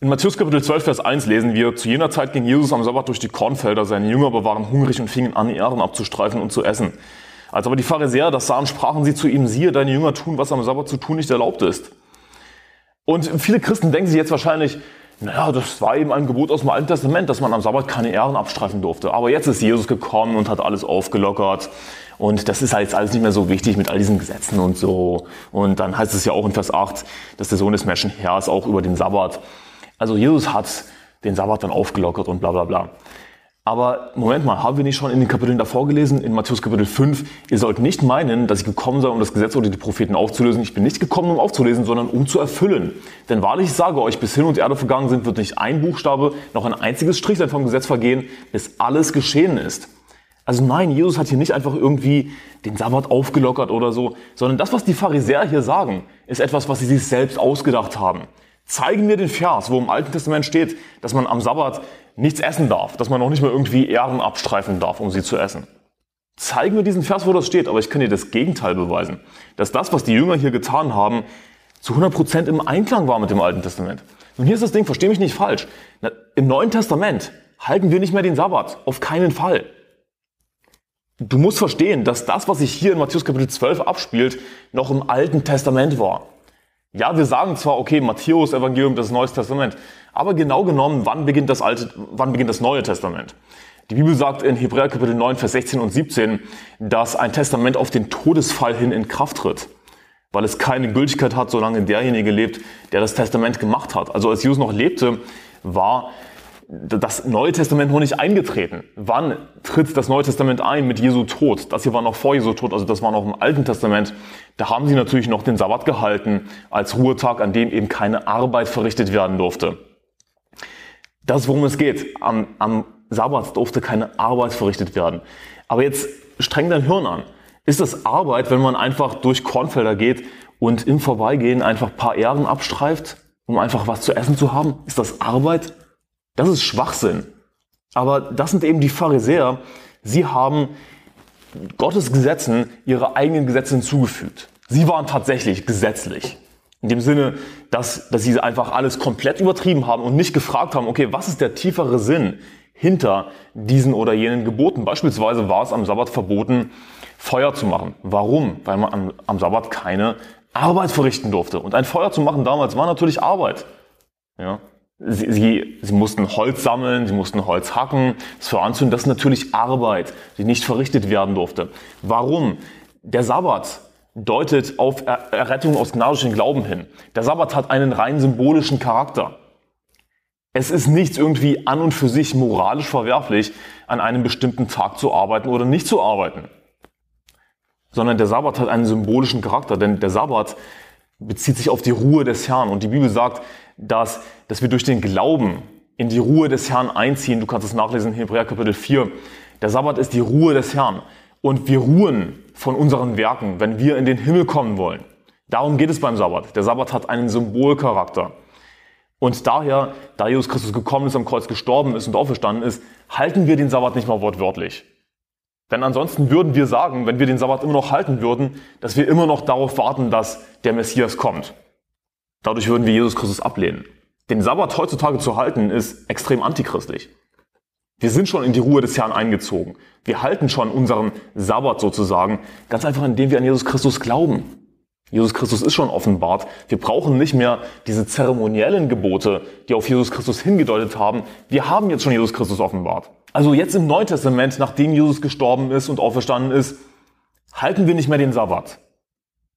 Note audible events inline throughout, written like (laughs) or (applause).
In Matthäus Kapitel 12, Vers 1 lesen wir, zu jener Zeit ging Jesus am Sabbat durch die Kornfelder, seine Jünger aber waren hungrig und fingen an, Ehren abzustreifen und zu essen. Als aber die Pharisäer das sahen, sprachen sie zu ihm, siehe, deine Jünger tun, was am Sabbat zu tun nicht erlaubt ist. Und viele Christen denken sich jetzt wahrscheinlich, naja, das war eben ein Gebot aus dem Alten Testament, dass man am Sabbat keine Ehren abstreifen durfte. Aber jetzt ist Jesus gekommen und hat alles aufgelockert. Und das ist halt jetzt alles nicht mehr so wichtig mit all diesen Gesetzen und so. Und dann heißt es ja auch in Vers 8, dass der Sohn des Menschen Herr ist, auch über den Sabbat. Also Jesus hat den Sabbat dann aufgelockert und bla bla bla. Aber Moment mal, haben wir nicht schon in den Kapiteln davor gelesen, in Matthäus Kapitel 5, ihr sollt nicht meinen, dass ich gekommen sei, um das Gesetz oder die Propheten aufzulösen. Ich bin nicht gekommen, um aufzulesen, sondern um zu erfüllen. Denn wahrlich, ich sage euch, bis Hin und Erde vergangen sind, wird nicht ein Buchstabe, noch ein einziges Strichlein vom Gesetz vergehen, bis alles geschehen ist. Also nein, Jesus hat hier nicht einfach irgendwie den Sabbat aufgelockert oder so, sondern das, was die Pharisäer hier sagen, ist etwas, was sie sich selbst ausgedacht haben. Zeigen wir den Vers, wo im Alten Testament steht, dass man am Sabbat nichts essen darf, dass man auch nicht mehr irgendwie Ehren abstreifen darf, um sie zu essen. Zeigen wir diesen Vers, wo das steht, aber ich kann dir das Gegenteil beweisen, dass das, was die Jünger hier getan haben, zu 100% im Einklang war mit dem Alten Testament. Und hier ist das Ding, versteh mich nicht falsch. Im Neuen Testament halten wir nicht mehr den Sabbat, auf keinen Fall. Du musst verstehen, dass das, was sich hier in Matthäus Kapitel 12 abspielt, noch im Alten Testament war. Ja, wir sagen zwar, okay, Matthäus Evangelium, das Neues Testament, aber genau genommen, wann beginnt das Alte, wann beginnt das Neue Testament? Die Bibel sagt in Hebräer Kapitel 9, Vers 16 und 17, dass ein Testament auf den Todesfall hin in Kraft tritt, weil es keine Gültigkeit hat, solange derjenige lebt, der das Testament gemacht hat. Also als Jesus noch lebte, war das Neue Testament noch nicht eingetreten. Wann tritt das Neue Testament ein mit Jesu Tod? Das hier war noch vor Jesu Tod, also das war noch im Alten Testament. Da haben sie natürlich noch den Sabbat gehalten als Ruhetag, an dem eben keine Arbeit verrichtet werden durfte. Das ist, worum es geht. Am, am Sabbat durfte keine Arbeit verrichtet werden. Aber jetzt streng dein Hirn an. Ist das Arbeit, wenn man einfach durch Kornfelder geht und im Vorbeigehen einfach paar Ehren abstreift, um einfach was zu essen zu haben? Ist das Arbeit? Das ist Schwachsinn. Aber das sind eben die Pharisäer. Sie haben Gottes Gesetzen ihre eigenen Gesetze hinzugefügt. Sie waren tatsächlich gesetzlich. In dem Sinne, dass, dass sie einfach alles komplett übertrieben haben und nicht gefragt haben, okay, was ist der tiefere Sinn hinter diesen oder jenen Geboten? Beispielsweise war es am Sabbat verboten, Feuer zu machen. Warum? Weil man am, am Sabbat keine Arbeit verrichten durfte. Und ein Feuer zu machen damals war natürlich Arbeit. Ja, Sie, sie, sie mussten Holz sammeln, sie mussten Holz hacken, das voranzünden. Das ist natürlich Arbeit, die nicht verrichtet werden durfte. Warum? Der Sabbat deutet auf Errettung aus gnadischen Glauben hin. Der Sabbat hat einen rein symbolischen Charakter. Es ist nichts irgendwie an und für sich moralisch verwerflich, an einem bestimmten Tag zu arbeiten oder nicht zu arbeiten. Sondern der Sabbat hat einen symbolischen Charakter, denn der Sabbat bezieht sich auf die Ruhe des Herrn. Und die Bibel sagt, dass, dass wir durch den Glauben in die Ruhe des Herrn einziehen. Du kannst es nachlesen in Hebräer Kapitel 4. Der Sabbat ist die Ruhe des Herrn. Und wir ruhen von unseren Werken, wenn wir in den Himmel kommen wollen. Darum geht es beim Sabbat. Der Sabbat hat einen Symbolcharakter. Und daher, da Jesus Christus gekommen ist, am Kreuz gestorben ist und auferstanden ist, halten wir den Sabbat nicht mal wortwörtlich. Denn ansonsten würden wir sagen, wenn wir den Sabbat immer noch halten würden, dass wir immer noch darauf warten, dass der Messias kommt. Dadurch würden wir Jesus Christus ablehnen. Den Sabbat heutzutage zu halten ist extrem antichristlich. Wir sind schon in die Ruhe des Herrn eingezogen. Wir halten schon unseren Sabbat sozusagen, ganz einfach indem wir an Jesus Christus glauben. Jesus Christus ist schon offenbart. Wir brauchen nicht mehr diese zeremoniellen Gebote, die auf Jesus Christus hingedeutet haben. Wir haben jetzt schon Jesus Christus offenbart. Also jetzt im Neuen Testament, nachdem Jesus gestorben ist und auferstanden ist, halten wir nicht mehr den Sabbat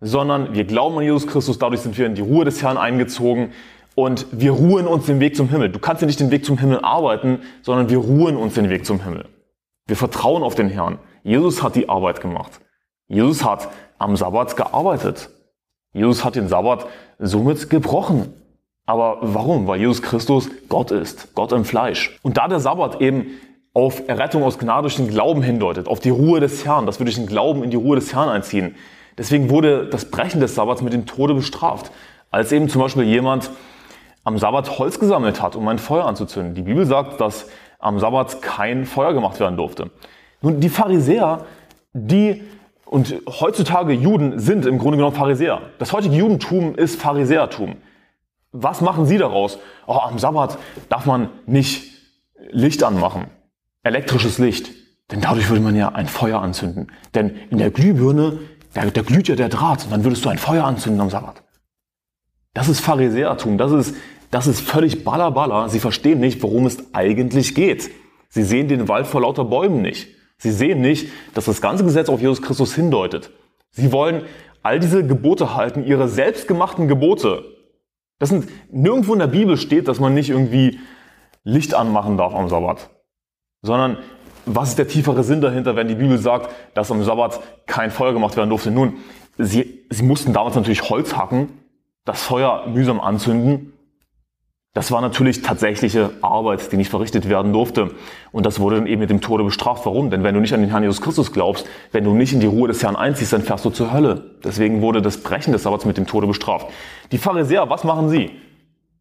sondern wir glauben an Jesus Christus, dadurch sind wir in die Ruhe des Herrn eingezogen und wir ruhen uns den Weg zum Himmel. Du kannst ja nicht den Weg zum Himmel arbeiten, sondern wir ruhen uns den Weg zum Himmel. Wir vertrauen auf den Herrn. Jesus hat die Arbeit gemacht. Jesus hat am Sabbat gearbeitet. Jesus hat den Sabbat somit gebrochen. Aber warum? Weil Jesus Christus Gott ist, Gott im Fleisch. Und da der Sabbat eben auf Errettung aus Gnade durch den Glauben hindeutet, auf die Ruhe des Herrn, dass wir durch den Glauben in die Ruhe des Herrn einziehen, Deswegen wurde das Brechen des Sabbats mit dem Tode bestraft. Als eben zum Beispiel jemand am Sabbat Holz gesammelt hat, um ein Feuer anzuzünden. Die Bibel sagt, dass am Sabbat kein Feuer gemacht werden durfte. Nun, die Pharisäer, die und heutzutage Juden sind im Grunde genommen Pharisäer. Das heutige Judentum ist Pharisäertum. Was machen sie daraus? Oh, am Sabbat darf man nicht Licht anmachen, elektrisches Licht, denn dadurch würde man ja ein Feuer anzünden. Denn in der Glühbirne, da, da glüht ja der Draht und dann würdest du ein Feuer anzünden am Sabbat. Das ist Pharisäertum, das ist, das ist völlig ballerballer. Sie verstehen nicht, worum es eigentlich geht. Sie sehen den Wald vor lauter Bäumen nicht. Sie sehen nicht, dass das ganze Gesetz auf Jesus Christus hindeutet. Sie wollen all diese Gebote halten, ihre selbstgemachten Gebote. Das sind, nirgendwo in der Bibel steht, dass man nicht irgendwie Licht anmachen darf am Sabbat. Sondern, was ist der tiefere Sinn dahinter, wenn die Bibel sagt, dass am Sabbat kein Feuer gemacht werden durfte? Nun, sie, sie mussten damals natürlich Holz hacken, das Feuer mühsam anzünden das war natürlich tatsächliche Arbeit, die nicht verrichtet werden durfte. Und das wurde dann eben mit dem Tode bestraft. Warum? Denn wenn du nicht an den Herrn Jesus Christus glaubst, wenn du nicht in die Ruhe des Herrn einziehst, dann fährst du zur Hölle. Deswegen wurde das Brechen des Sabbats mit dem Tode bestraft. Die Pharisäer, was machen sie?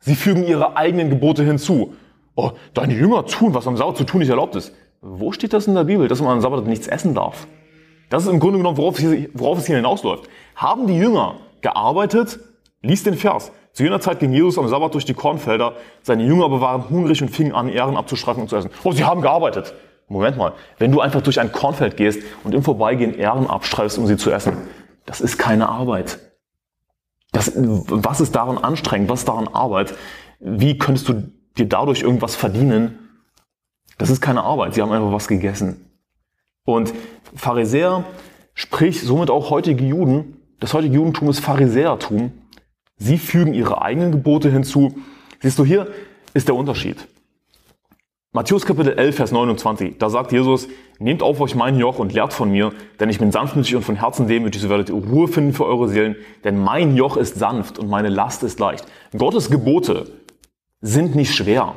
Sie fügen ihre eigenen Gebote hinzu. Oh, deine Jünger tun, was am Sabbat zu tun nicht erlaubt ist. Wo steht das in der Bibel, dass man am Sabbat nichts essen darf? Das ist im Grunde genommen, worauf, worauf es hier hinausläuft. Haben die Jünger gearbeitet? Lies den Vers. Zu jener Zeit ging Jesus am Sabbat durch die Kornfelder. Seine Jünger aber waren hungrig und fingen an, Ehren abzustreifen und zu essen. Oh, sie haben gearbeitet. Moment mal. Wenn du einfach durch ein Kornfeld gehst und im Vorbeigehen Ehren abstreifst, um sie zu essen, das ist keine Arbeit. Das, was ist daran anstrengend? Was ist daran Arbeit? Wie könntest du dir dadurch irgendwas verdienen? Das ist keine Arbeit. Sie haben einfach was gegessen. Und Pharisäer, sprich somit auch heutige Juden, das heutige Judentum ist Pharisäertum. Sie fügen ihre eigenen Gebote hinzu. Siehst du, hier ist der Unterschied. Matthäus Kapitel 11, Vers 29, da sagt Jesus, nehmt auf euch mein Joch und lehrt von mir, denn ich bin sanftmütig und von Herzen demütig, so werdet ihr Ruhe finden für eure Seelen, denn mein Joch ist sanft und meine Last ist leicht. Gottes Gebote sind nicht schwer.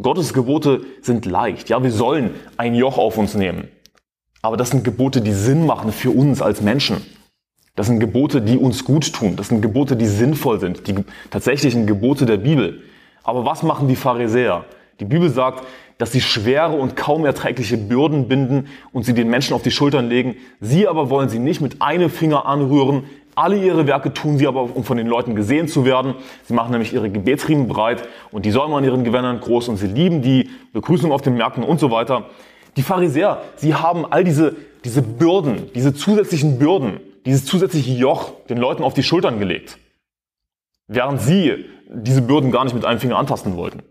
Gottes Gebote sind leicht. Ja, wir sollen ein Joch auf uns nehmen. Aber das sind Gebote, die Sinn machen für uns als Menschen. Das sind Gebote, die uns gut tun. Das sind Gebote, die sinnvoll sind. Die tatsächlichen Gebote der Bibel. Aber was machen die Pharisäer? Die Bibel sagt, dass sie schwere und kaum erträgliche Bürden binden und sie den Menschen auf die Schultern legen. Sie aber wollen sie nicht mit einem Finger anrühren. Alle ihre Werke tun sie aber, um von den Leuten gesehen zu werden. Sie machen nämlich ihre Gebetsriemen breit und die Säume an ihren Gewändern groß und sie lieben die Begrüßung auf den Märkten und so weiter. Die Pharisäer, sie haben all diese, diese Bürden, diese zusätzlichen Bürden, dieses zusätzliche Joch den Leuten auf die Schultern gelegt, während sie diese Bürden gar nicht mit einem Finger antasten wollten.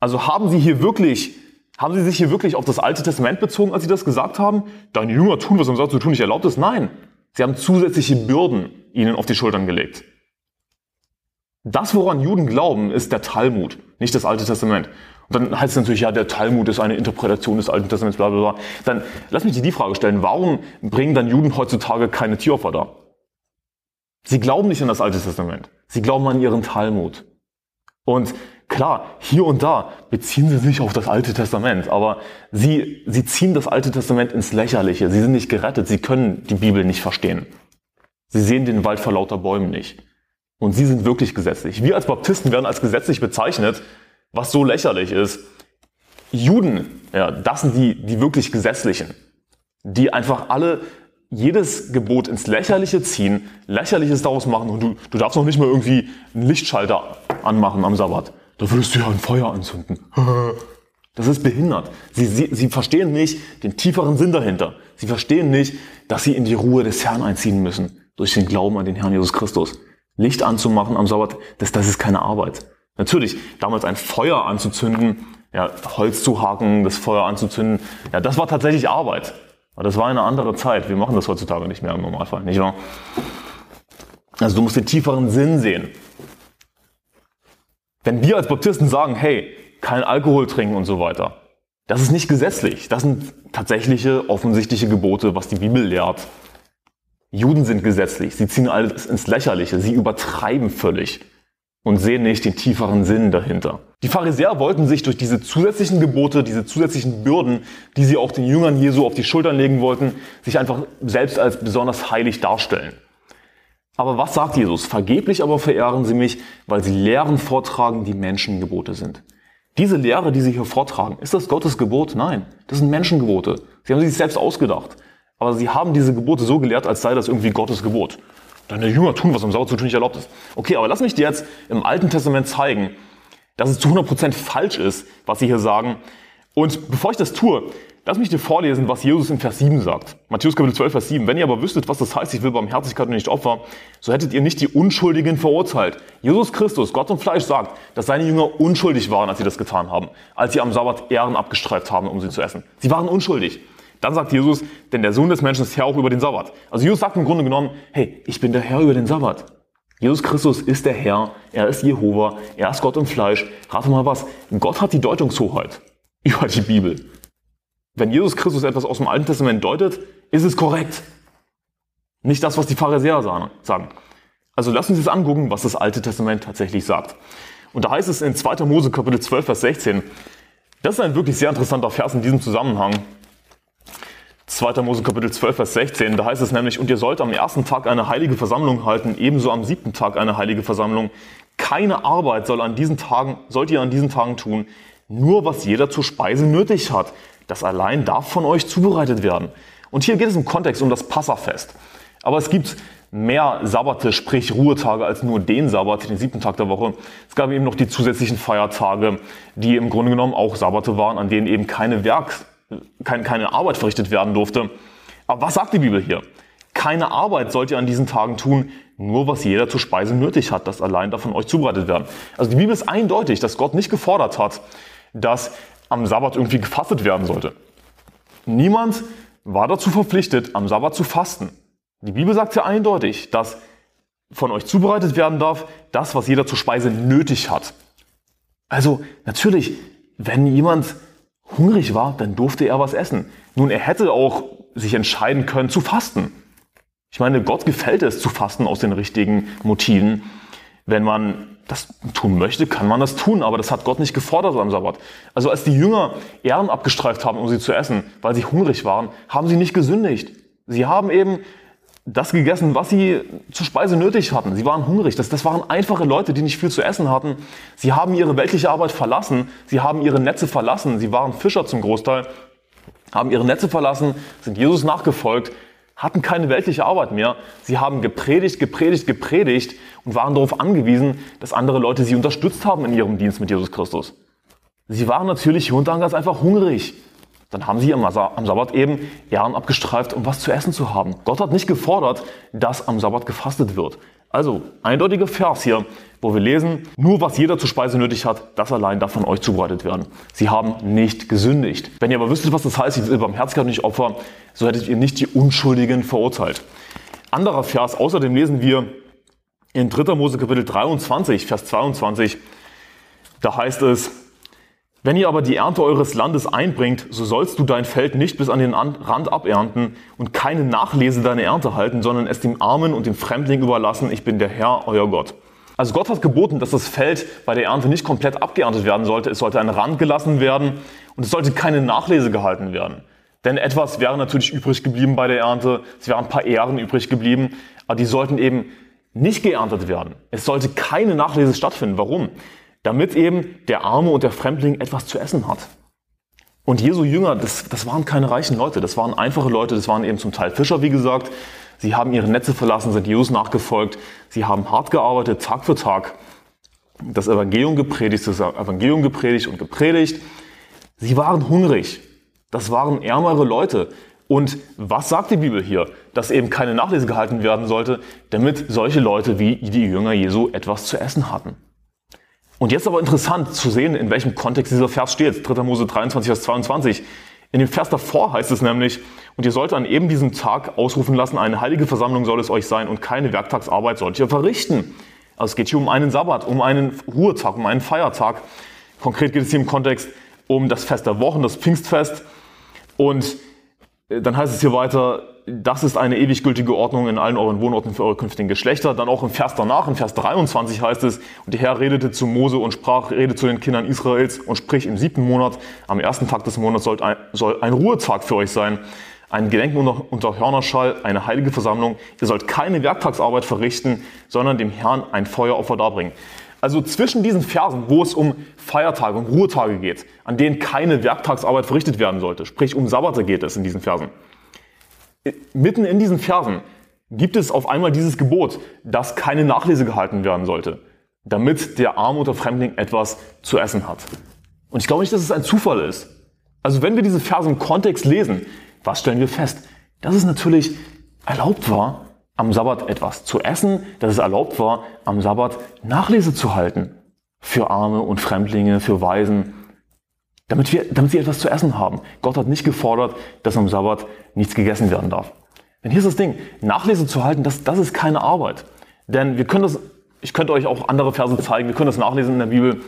Also haben sie hier wirklich, haben sie sich hier wirklich auf das Alte Testament bezogen, als sie das gesagt haben? Deine Jünger tun, was am Sabbat zu tun nicht erlaubt ist? Nein. Sie haben zusätzliche Bürden ihnen auf die Schultern gelegt. Das, woran Juden glauben, ist der Talmud, nicht das Alte Testament. Und dann heißt es natürlich, ja, der Talmud ist eine Interpretation des Alten Testaments, bla bla bla. Dann lass mich dir die Frage stellen, warum bringen dann Juden heutzutage keine Tieropfer dar? Sie glauben nicht an das Alte Testament. Sie glauben an ihren Talmud. Und klar, hier und da beziehen sie sich auf das Alte Testament, aber sie, sie ziehen das Alte Testament ins Lächerliche. Sie sind nicht gerettet, sie können die Bibel nicht verstehen. Sie sehen den Wald vor lauter Bäumen nicht. Und sie sind wirklich gesetzlich. Wir als Baptisten werden als gesetzlich bezeichnet, was so lächerlich ist. Juden, ja, das sind die, die wirklich Gesetzlichen, die einfach alle jedes Gebot ins Lächerliche ziehen, Lächerliches daraus machen und du, du darfst noch nicht mal irgendwie einen Lichtschalter anmachen am Sabbat. Da würdest du ja ein Feuer anzünden. (laughs) Das ist behindert. Sie, sie, sie verstehen nicht den tieferen Sinn dahinter. Sie verstehen nicht, dass sie in die Ruhe des Herrn einziehen müssen durch den Glauben an den Herrn Jesus Christus. Licht anzumachen am Sabbat, das, das ist keine Arbeit. Natürlich, damals ein Feuer anzuzünden, ja, Holz zu haken, das Feuer anzuzünden, ja, das war tatsächlich Arbeit. Aber das war eine andere Zeit. Wir machen das heutzutage nicht mehr im Normalfall, nicht wahr? Also du musst den tieferen Sinn sehen. Wenn wir als Baptisten sagen, hey, kein Alkohol trinken und so weiter, das ist nicht gesetzlich. Das sind tatsächliche, offensichtliche Gebote, was die Bibel lehrt. Juden sind gesetzlich. Sie ziehen alles ins Lächerliche. Sie übertreiben völlig und sehen nicht den tieferen Sinn dahinter. Die Pharisäer wollten sich durch diese zusätzlichen Gebote, diese zusätzlichen Bürden, die sie auch den Jüngern Jesu auf die Schultern legen wollten, sich einfach selbst als besonders heilig darstellen. Aber was sagt Jesus? Vergeblich aber verehren sie mich, weil sie Lehren vortragen, die Menschengebote sind. Diese Lehre, die sie hier vortragen, ist das Gottes Gebot? Nein, das sind Menschengebote. Sie haben sich selbst ausgedacht. Aber sie haben diese Gebote so gelehrt, als sei das irgendwie Gottes Gebot. Deine Jünger tun, was am Sabbat zu tun nicht erlaubt ist. Okay, aber lass mich dir jetzt im Alten Testament zeigen, dass es zu 100% falsch ist, was sie hier sagen. Und bevor ich das tue, lass mich dir vorlesen, was Jesus in Vers 7 sagt. Matthäus Kapitel 12, Vers 7. Wenn ihr aber wüsstet, was das heißt, ich will Barmherzigkeit und nicht Opfer, so hättet ihr nicht die Unschuldigen verurteilt. Jesus Christus, Gott und Fleisch, sagt, dass seine Jünger unschuldig waren, als sie das getan haben, als sie am Sabbat Ehren abgestreift haben, um sie zu essen. Sie waren unschuldig. Dann sagt Jesus, denn der Sohn des Menschen ist Herr auch über den Sabbat. Also Jesus sagt im Grunde genommen, hey, ich bin der Herr über den Sabbat. Jesus Christus ist der Herr, er ist Jehova, er ist Gott im Fleisch. Rate mal was, Gott hat die Deutungshoheit über die Bibel. Wenn Jesus Christus etwas aus dem Alten Testament deutet, ist es korrekt. Nicht das, was die Pharisäer sagen. Also lass uns jetzt angucken, was das Alte Testament tatsächlich sagt. Und da heißt es in 2. Mose Kapitel 12, Vers 16, das ist ein wirklich sehr interessanter Vers in diesem Zusammenhang. 2. Mose Kapitel 12, Vers 16, da heißt es nämlich, und ihr sollt am ersten Tag eine heilige Versammlung halten, ebenso am siebten Tag eine heilige Versammlung. Keine Arbeit soll an diesen Tagen, sollt ihr an diesen Tagen tun, nur was jeder zur Speise nötig hat. Das allein darf von euch zubereitet werden. Und hier geht es im Kontext um das Passafest. Aber es gibt mehr Sabbate, sprich Ruhetage, als nur den Sabbat, den siebten Tag der Woche. Es gab eben noch die zusätzlichen Feiertage, die im Grunde genommen auch Sabbate waren, an denen eben keine Werks kein, keine Arbeit verrichtet werden durfte. Aber was sagt die Bibel hier? Keine Arbeit sollt ihr an diesen Tagen tun, nur was jeder zur Speise nötig hat, das allein davon euch zubereitet werden. Also die Bibel ist eindeutig, dass Gott nicht gefordert hat, dass am Sabbat irgendwie gefastet werden sollte. Niemand war dazu verpflichtet, am Sabbat zu fasten. Die Bibel sagt ja eindeutig, dass von euch zubereitet werden darf, das, was jeder zur Speise nötig hat. Also natürlich, wenn jemand hungrig war, dann durfte er was essen. Nun, er hätte auch sich entscheiden können zu fasten. Ich meine, Gott gefällt es zu fasten aus den richtigen Motiven. Wenn man das tun möchte, kann man das tun, aber das hat Gott nicht gefordert am Sabbat. Also als die Jünger Ehren abgestreift haben, um sie zu essen, weil sie hungrig waren, haben sie nicht gesündigt. Sie haben eben das gegessen, was sie zur Speise nötig hatten. Sie waren hungrig. Das, das waren einfache Leute, die nicht viel zu essen hatten. Sie haben ihre weltliche Arbeit verlassen. Sie haben ihre Netze verlassen. Sie waren Fischer zum Großteil, haben ihre Netze verlassen, sind Jesus nachgefolgt, hatten keine weltliche Arbeit mehr. Sie haben gepredigt, gepredigt, gepredigt und waren darauf angewiesen, dass andere Leute sie unterstützt haben in ihrem Dienst mit Jesus Christus. Sie waren natürlich hier und da ganz einfach hungrig. Dann haben sie am Sabbat eben Ehren abgestreift, um was zu essen zu haben. Gott hat nicht gefordert, dass am Sabbat gefastet wird. Also, eindeutiger Vers hier, wo wir lesen, nur was jeder zur Speise nötig hat, das allein darf von euch zubereitet werden. Sie haben nicht gesündigt. Wenn ihr aber wüsstet, was das heißt, will Barmherzigkeit nicht Opfer, so hättet ihr nicht die Unschuldigen verurteilt. Anderer Vers, außerdem lesen wir in 3. Mose Kapitel 23, Vers 22, da heißt es, wenn ihr aber die Ernte eures Landes einbringt, so sollst du dein Feld nicht bis an den Rand abernten und keine Nachlese deiner Ernte halten, sondern es dem Armen und dem Fremdling überlassen. Ich bin der Herr, euer Gott. Also Gott hat geboten, dass das Feld bei der Ernte nicht komplett abgeerntet werden sollte. Es sollte ein Rand gelassen werden und es sollte keine Nachlese gehalten werden. Denn etwas wäre natürlich übrig geblieben bei der Ernte. Es wären ein paar Ähren übrig geblieben, aber die sollten eben nicht geerntet werden. Es sollte keine Nachlese stattfinden. Warum? Damit eben der Arme und der Fremdling etwas zu essen hat. Und Jesu Jünger, das, das waren keine reichen Leute, das waren einfache Leute, das waren eben zum Teil Fischer, wie gesagt. Sie haben ihre Netze verlassen, sind Jesus nachgefolgt, sie haben hart gearbeitet, Tag für Tag, das Evangelium gepredigt, das Evangelium gepredigt und gepredigt. Sie waren hungrig, das waren ärmere Leute. Und was sagt die Bibel hier? Dass eben keine Nachlese gehalten werden sollte, damit solche Leute wie die Jünger Jesu etwas zu essen hatten. Und jetzt aber interessant zu sehen, in welchem Kontext dieser Vers steht. 3. Mose 23, Vers 22. In dem Vers davor heißt es nämlich, und ihr sollt an eben diesem Tag ausrufen lassen, eine heilige Versammlung soll es euch sein und keine Werktagsarbeit sollt ihr verrichten. Also es geht hier um einen Sabbat, um einen Ruhetag, um einen Feiertag. Konkret geht es hier im Kontext um das Fest der Wochen, das Pfingstfest. Und äh, dann heißt es hier weiter, das ist eine ewig gültige Ordnung in allen euren Wohnorten für eure künftigen Geschlechter. Dann auch im Vers danach, in Vers 23 heißt es, und der Herr redete zu Mose und sprach, rede zu den Kindern Israels und sprich im siebten Monat, am ersten Tag des Monats soll ein, soll ein Ruhetag für euch sein. Ein Gedenken unter, unter Hörnerschall, eine heilige Versammlung. Ihr sollt keine Werktagsarbeit verrichten, sondern dem Herrn ein Feueropfer darbringen. Also zwischen diesen Versen, wo es um Feiertage und Ruhetage geht, an denen keine Werktagsarbeit verrichtet werden sollte, sprich um Sabbate geht es in diesen Versen, mitten in diesen Versen gibt es auf einmal dieses Gebot, dass keine Nachlese gehalten werden sollte, damit der Arme oder Fremdling etwas zu essen hat. Und ich glaube nicht, dass es ein Zufall ist. Also wenn wir diese Verse im Kontext lesen, was stellen wir fest? Dass es natürlich erlaubt war, am Sabbat etwas zu essen, dass es erlaubt war, am Sabbat Nachlese zu halten. Für Arme und Fremdlinge, für Waisen, damit, wir, damit sie etwas zu essen haben. Gott hat nicht gefordert, dass am Sabbat nichts gegessen werden darf. Denn hier ist das Ding, Nachlese zu halten, das, das ist keine Arbeit. Denn wir können das, ich könnte euch auch andere Verse zeigen, wir können das nachlesen in der Bibel,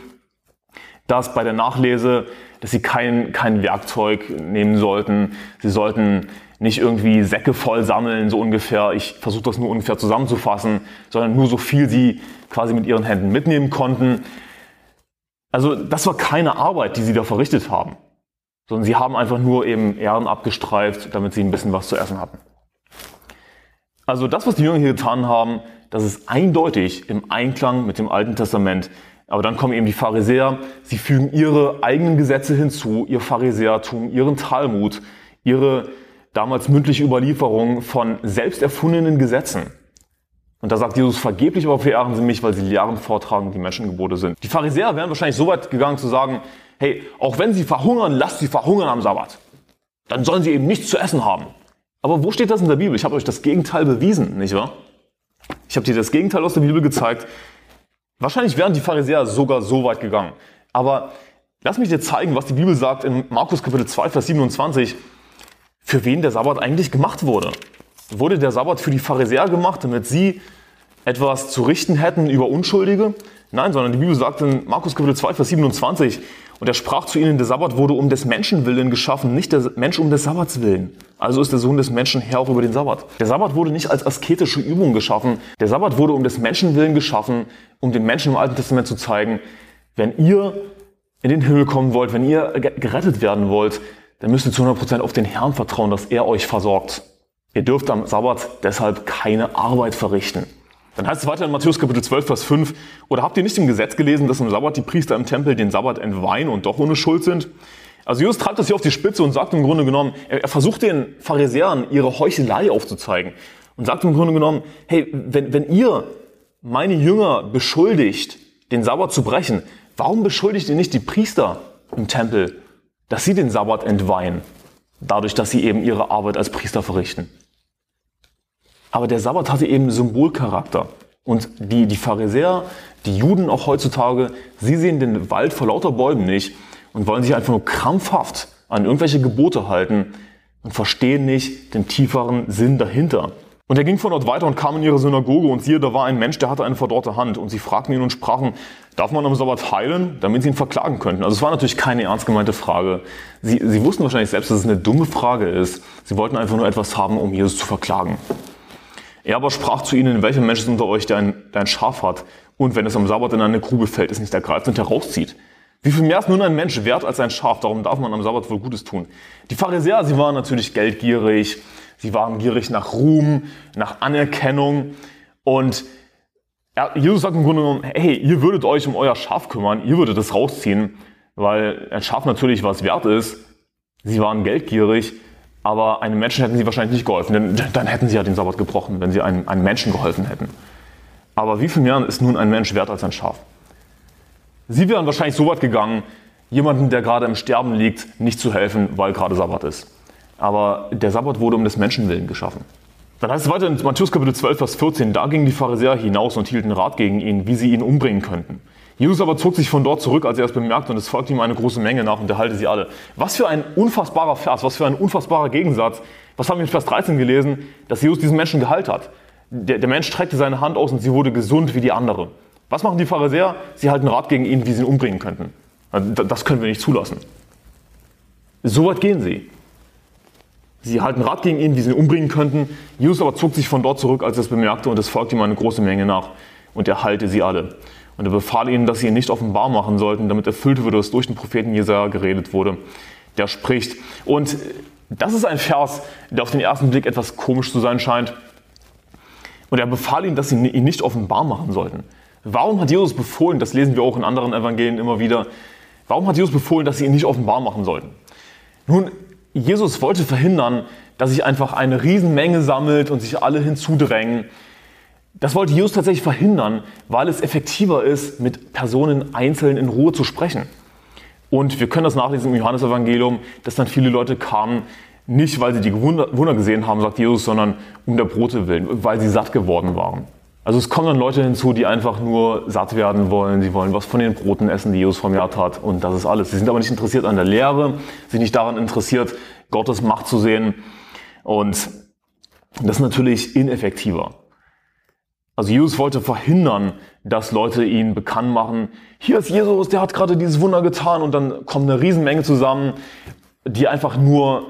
dass bei der Nachlese, dass sie kein, kein Werkzeug nehmen sollten. Sie sollten nicht irgendwie Säcke voll sammeln, so ungefähr. Ich versuche das nur ungefähr zusammenzufassen, sondern nur so viel sie quasi mit ihren Händen mitnehmen konnten. Also das war keine Arbeit, die sie da verrichtet haben, sondern sie haben einfach nur eben Ehren abgestreift, damit sie ein bisschen was zu essen hatten. Also das, was die Jünger hier getan haben, das ist eindeutig im Einklang mit dem Alten Testament. Aber dann kommen eben die Pharisäer, sie fügen ihre eigenen Gesetze hinzu, ihr Pharisäertum, ihren Talmud, ihre damals mündliche Überlieferung von selbst erfundenen Gesetzen. Und da sagt Jesus, vergeblich aber verehren sie mich, weil sie Lehren vortragen, die Menschengebote sind. Die Pharisäer wären wahrscheinlich so weit gegangen zu sagen, hey, auch wenn sie verhungern, lasst sie verhungern am Sabbat. Dann sollen sie eben nichts zu essen haben. Aber wo steht das in der Bibel? Ich habe euch das Gegenteil bewiesen, nicht wahr? Ich habe dir das Gegenteil aus der Bibel gezeigt. Wahrscheinlich wären die Pharisäer sogar so weit gegangen. Aber lass mich dir zeigen, was die Bibel sagt in Markus Kapitel 2, Vers 27, für wen der Sabbat eigentlich gemacht wurde. Wurde der Sabbat für die Pharisäer gemacht, damit sie etwas zu richten hätten über Unschuldige? Nein, sondern die Bibel sagt in Markus Kapitel 2, Vers 27, und er sprach zu ihnen, der Sabbat wurde um des Menschen willen geschaffen, nicht der Mensch um des Sabbats willen. Also ist der Sohn des Menschen Herr auch über den Sabbat. Der Sabbat wurde nicht als asketische Übung geschaffen. Der Sabbat wurde um des Menschen willen geschaffen, um den Menschen im Alten Testament zu zeigen, wenn ihr in den Himmel kommen wollt, wenn ihr gerettet werden wollt, dann müsst ihr zu 100% auf den Herrn vertrauen, dass er euch versorgt. Ihr dürft am Sabbat deshalb keine Arbeit verrichten. Dann heißt es weiter in Matthäus Kapitel 12, Vers 5, oder habt ihr nicht im Gesetz gelesen, dass am Sabbat die Priester im Tempel den Sabbat entweihen und doch ohne Schuld sind? Also Jesus treibt das hier auf die Spitze und sagt im Grunde genommen, er, versucht den Pharisäern ihre Heuchelei aufzuzeigen und sagt im Grunde genommen, hey, wenn, wenn ihr meine Jünger beschuldigt, den Sabbat zu brechen, warum beschuldigt ihr nicht die Priester im Tempel, dass sie den Sabbat entweihen, dadurch, dass sie eben ihre Arbeit als Priester verrichten? Aber der Sabbat hatte eben Symbolcharakter. Und die, die Pharisäer, die Juden auch heutzutage, sie sehen den Wald vor lauter Bäumen nicht und wollen sich einfach nur krampfhaft an irgendwelche Gebote halten und verstehen nicht den tieferen Sinn dahinter. Und er ging von dort weiter und kam in ihre Synagoge und siehe, da war ein Mensch, der hatte eine verdorrte Hand. Und sie fragten ihn und sprachen, darf man am Sabbat heilen, damit sie ihn verklagen könnten? Also es war natürlich keine ernst gemeinte Frage. Sie, sie wussten wahrscheinlich selbst, dass es eine dumme Frage ist. Sie wollten einfach nur etwas haben, um Jesus zu verklagen. Er aber sprach zu ihnen, welcher Mensch ist unter euch, der ein, der ein Schaf hat und wenn es am Sabbat in eine Grube fällt, es nicht ergreift und herauszieht? Wie viel mehr ist nun ein Mensch wert als ein Schaf? Darum darf man am Sabbat wohl Gutes tun. Die Pharisäer, sie waren natürlich geldgierig, sie waren gierig nach Ruhm, nach Anerkennung und Jesus sagt im Grunde genommen, hey, ihr würdet euch um euer Schaf kümmern, ihr würdet es rausziehen, weil ein Schaf natürlich was wert ist. Sie waren geldgierig aber einem Menschen hätten sie wahrscheinlich nicht geholfen, denn dann hätten sie ja den Sabbat gebrochen, wenn sie einem, einem Menschen geholfen hätten. Aber wie viel mehr ist nun ein Mensch wert als ein Schaf? Sie wären wahrscheinlich so weit gegangen, jemandem, der gerade im Sterben liegt, nicht zu helfen, weil gerade Sabbat ist. Aber der Sabbat wurde um des Menschen willen geschaffen. Dann heißt es weiter in Matthäus Kapitel 12, Vers 14, da gingen die Pharisäer hinaus und hielten Rat gegen ihn, wie sie ihn umbringen könnten. Jesus aber zog sich von dort zurück, als er es bemerkte, und es folgte ihm eine große Menge nach und er halte sie alle. Was für ein unfassbarer Vers, was für ein unfassbarer Gegensatz. Was haben wir in Vers 13 gelesen? Dass Jesus diesen Menschen geheilt hat. Der, der Mensch streckte seine Hand aus und sie wurde gesund wie die andere. Was machen die Pharisäer? Sie halten Rat gegen ihn, wie sie ihn umbringen könnten. Das können wir nicht zulassen. So weit gehen sie. Sie halten Rat gegen ihn, wie sie ihn umbringen könnten. Jesus aber zog sich von dort zurück, als er es bemerkte, und es folgte ihm eine große Menge nach. Und er heilte sie alle. Und er befahl ihnen, dass sie ihn nicht offenbar machen sollten, damit erfüllt würde, was durch den Propheten Jesaja geredet wurde, der spricht. Und das ist ein Vers, der auf den ersten Blick etwas komisch zu sein scheint. Und er befahl ihnen, dass sie ihn nicht offenbar machen sollten. Warum hat Jesus befohlen, das lesen wir auch in anderen Evangelien immer wieder, warum hat Jesus befohlen, dass sie ihn nicht offenbar machen sollten? Nun, Jesus wollte verhindern, dass sich einfach eine Riesenmenge sammelt und sich alle hinzudrängen. Das wollte Jesus tatsächlich verhindern, weil es effektiver ist, mit Personen einzeln in Ruhe zu sprechen. Und wir können das nachlesen im Johannesevangelium, dass dann viele Leute kamen, nicht weil sie die Wunder gesehen haben, sagt Jesus, sondern um der Brote willen, weil sie satt geworden waren. Also es kommen dann Leute hinzu, die einfach nur satt werden wollen. Sie wollen was von den Broten essen, die Jesus vermehrt hat. Und das ist alles. Sie sind aber nicht interessiert an der Lehre, sie sind nicht daran interessiert, Gottes Macht zu sehen. Und das ist natürlich ineffektiver. Also Jesus wollte verhindern, dass Leute ihn bekannt machen. Hier ist Jesus, der hat gerade dieses Wunder getan und dann kommt eine Riesenmenge zusammen, die einfach nur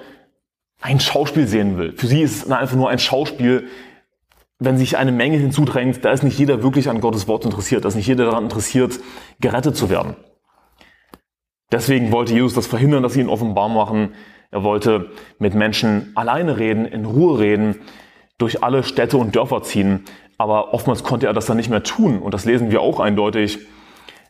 ein Schauspiel sehen will. Für sie ist es einfach nur ein Schauspiel, wenn sich eine Menge hinzudrängt, da ist nicht jeder wirklich an Gottes Wort interessiert, da ist nicht jeder daran interessiert, gerettet zu werden. Deswegen wollte Jesus das verhindern, dass sie ihn offenbar machen. Er wollte mit Menschen alleine reden, in Ruhe reden, durch alle Städte und Dörfer ziehen. Aber oftmals konnte er das dann nicht mehr tun. Und das lesen wir auch eindeutig